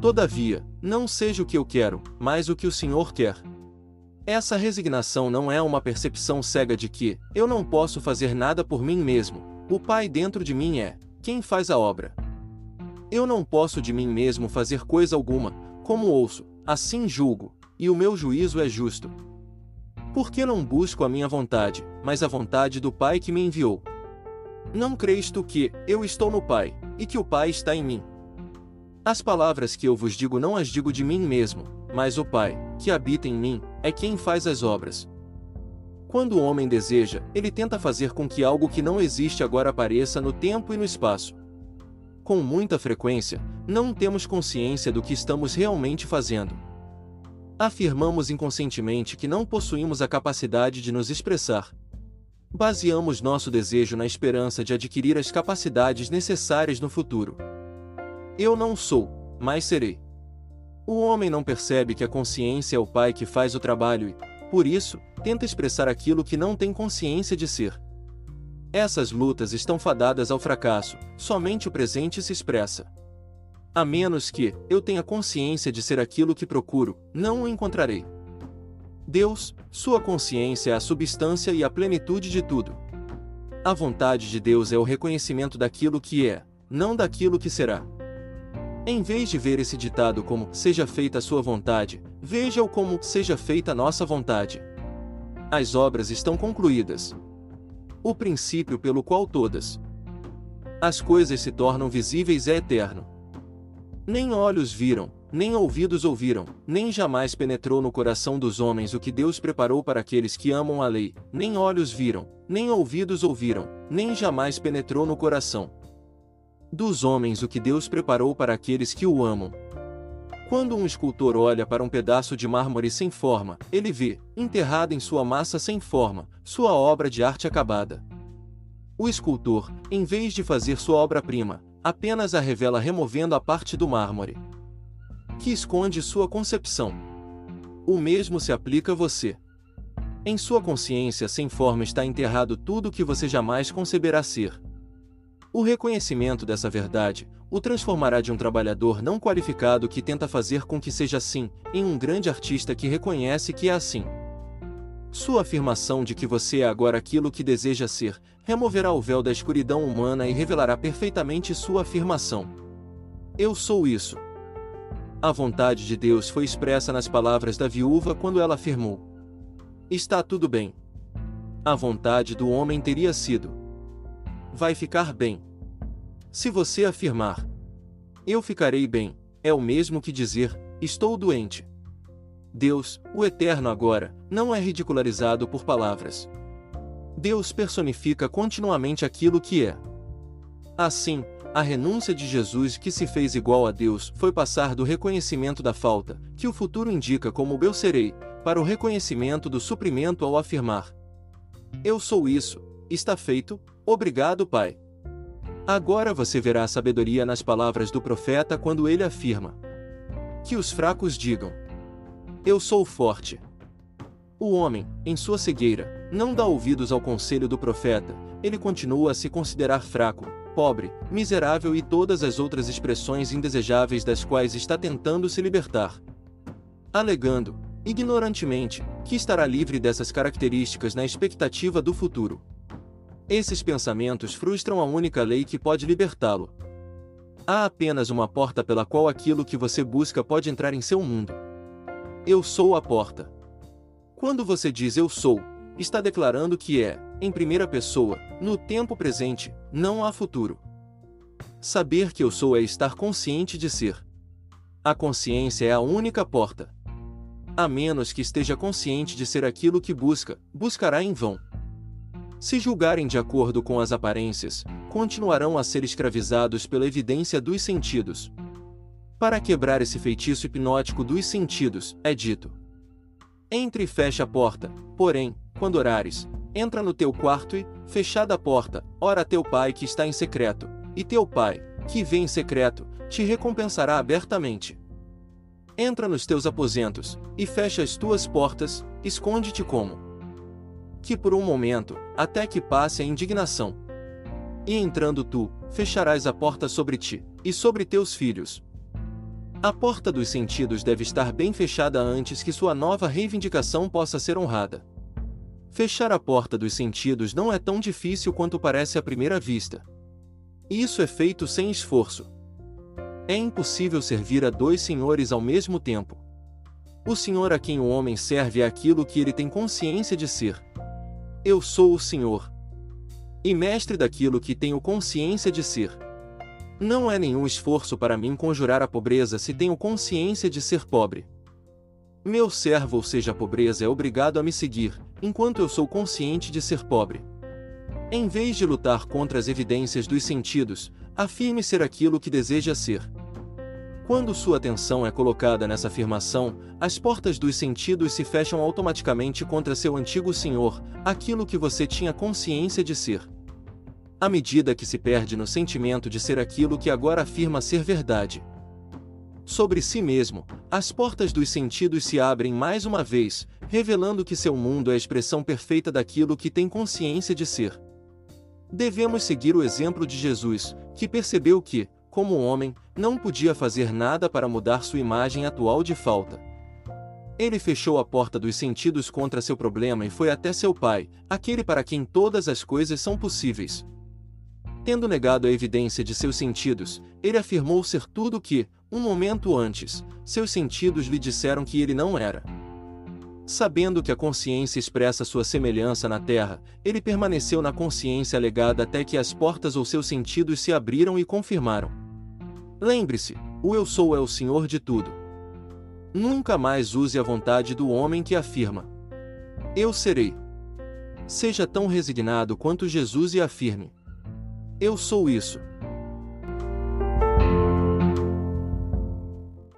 Todavia, não seja o que eu quero, mas o que o Senhor quer. Essa resignação não é uma percepção cega de que eu não posso fazer nada por mim mesmo. O Pai dentro de mim é quem faz a obra. Eu não posso de mim mesmo fazer coisa alguma, como ouço, assim julgo, e o meu juízo é justo. Porque não busco a minha vontade, mas a vontade do Pai que me enviou. Não crês tu que eu estou no Pai, e que o Pai está em mim? As palavras que eu vos digo não as digo de mim mesmo, mas o Pai, que habita em mim, é quem faz as obras. Quando o homem deseja, ele tenta fazer com que algo que não existe agora apareça no tempo e no espaço. Com muita frequência, não temos consciência do que estamos realmente fazendo. Afirmamos inconscientemente que não possuímos a capacidade de nos expressar. Baseamos nosso desejo na esperança de adquirir as capacidades necessárias no futuro. Eu não sou, mas serei. O homem não percebe que a consciência é o pai que faz o trabalho e, por isso, tenta expressar aquilo que não tem consciência de ser. Essas lutas estão fadadas ao fracasso, somente o presente se expressa. A menos que eu tenha consciência de ser aquilo que procuro, não o encontrarei. Deus, sua consciência é a substância e a plenitude de tudo. A vontade de Deus é o reconhecimento daquilo que é, não daquilo que será. Em vez de ver esse ditado como seja feita a sua vontade, veja-o como seja feita a nossa vontade. As obras estão concluídas. O princípio pelo qual todas as coisas se tornam visíveis é eterno. Nem olhos viram, nem ouvidos ouviram, nem jamais penetrou no coração dos homens o que Deus preparou para aqueles que amam a lei, nem olhos viram, nem ouvidos ouviram, nem jamais penetrou no coração dos homens o que Deus preparou para aqueles que o amam. Quando um escultor olha para um pedaço de mármore sem forma, ele vê, enterrado em sua massa sem forma, sua obra de arte acabada. O escultor, em vez de fazer sua obra-prima, apenas a revela removendo a parte do mármore que esconde sua concepção. O mesmo se aplica a você. Em sua consciência sem forma está enterrado tudo o que você jamais conceberá ser. O reconhecimento dessa verdade o transformará de um trabalhador não qualificado que tenta fazer com que seja assim, em um grande artista que reconhece que é assim. Sua afirmação de que você é agora aquilo que deseja ser, removerá o véu da escuridão humana e revelará perfeitamente sua afirmação. Eu sou isso. A vontade de Deus foi expressa nas palavras da viúva quando ela afirmou: Está tudo bem. A vontade do homem teria sido: vai ficar bem. Se você afirmar, eu ficarei bem, é o mesmo que dizer, estou doente. Deus, o Eterno agora, não é ridicularizado por palavras. Deus personifica continuamente aquilo que é. Assim, a renúncia de Jesus que se fez igual a Deus foi passar do reconhecimento da falta, que o futuro indica como eu serei, para o reconhecimento do suprimento ao afirmar: Eu sou isso, está feito, Obrigado, Pai. Agora você verá a sabedoria nas palavras do profeta quando ele afirma: Que os fracos digam: Eu sou forte. O homem, em sua cegueira, não dá ouvidos ao conselho do profeta, ele continua a se considerar fraco, pobre, miserável e todas as outras expressões indesejáveis das quais está tentando se libertar. Alegando, ignorantemente, que estará livre dessas características na expectativa do futuro. Esses pensamentos frustram a única lei que pode libertá-lo. Há apenas uma porta pela qual aquilo que você busca pode entrar em seu mundo. Eu sou a porta. Quando você diz eu sou, está declarando que é, em primeira pessoa, no tempo presente, não há futuro. Saber que eu sou é estar consciente de ser. A consciência é a única porta. A menos que esteja consciente de ser aquilo que busca, buscará em vão. Se julgarem de acordo com as aparências, continuarão a ser escravizados pela evidência dos sentidos. Para quebrar esse feitiço hipnótico dos sentidos, é dito: Entre e fecha a porta, porém, quando orares, entra no teu quarto e, fechada a porta, ora a teu pai que está em secreto, e teu pai, que vê em secreto, te recompensará abertamente. Entra nos teus aposentos, e fecha as tuas portas, esconde-te como que por um momento, até que passe a indignação. E entrando tu, fecharás a porta sobre ti, e sobre teus filhos. A porta dos sentidos deve estar bem fechada antes que sua nova reivindicação possa ser honrada. Fechar a porta dos sentidos não é tão difícil quanto parece à primeira vista. Isso é feito sem esforço. É impossível servir a dois senhores ao mesmo tempo. O senhor a quem o homem serve é aquilo que ele tem consciência de ser. Eu sou o senhor. E mestre daquilo que tenho consciência de ser. Não é nenhum esforço para mim conjurar a pobreza se tenho consciência de ser pobre. Meu servo, ou seja, a pobreza, é obrigado a me seguir, enquanto eu sou consciente de ser pobre. Em vez de lutar contra as evidências dos sentidos, afirme ser aquilo que deseja ser. Quando sua atenção é colocada nessa afirmação, as portas dos sentidos se fecham automaticamente contra seu antigo senhor, aquilo que você tinha consciência de ser. À medida que se perde no sentimento de ser aquilo que agora afirma ser verdade. Sobre si mesmo, as portas dos sentidos se abrem mais uma vez, revelando que seu mundo é a expressão perfeita daquilo que tem consciência de ser. Devemos seguir o exemplo de Jesus, que percebeu que, como homem, não podia fazer nada para mudar sua imagem atual de falta. Ele fechou a porta dos sentidos contra seu problema e foi até seu pai, aquele para quem todas as coisas são possíveis. Tendo negado a evidência de seus sentidos, ele afirmou ser tudo o que, um momento antes, seus sentidos lhe disseram que ele não era. Sabendo que a consciência expressa sua semelhança na Terra, ele permaneceu na consciência alegada até que as portas ou seus sentidos se abriram e confirmaram. Lembre-se, o Eu Sou é o Senhor de tudo. Nunca mais use a vontade do homem que afirma: Eu serei. Seja tão resignado quanto Jesus e afirme: Eu sou isso.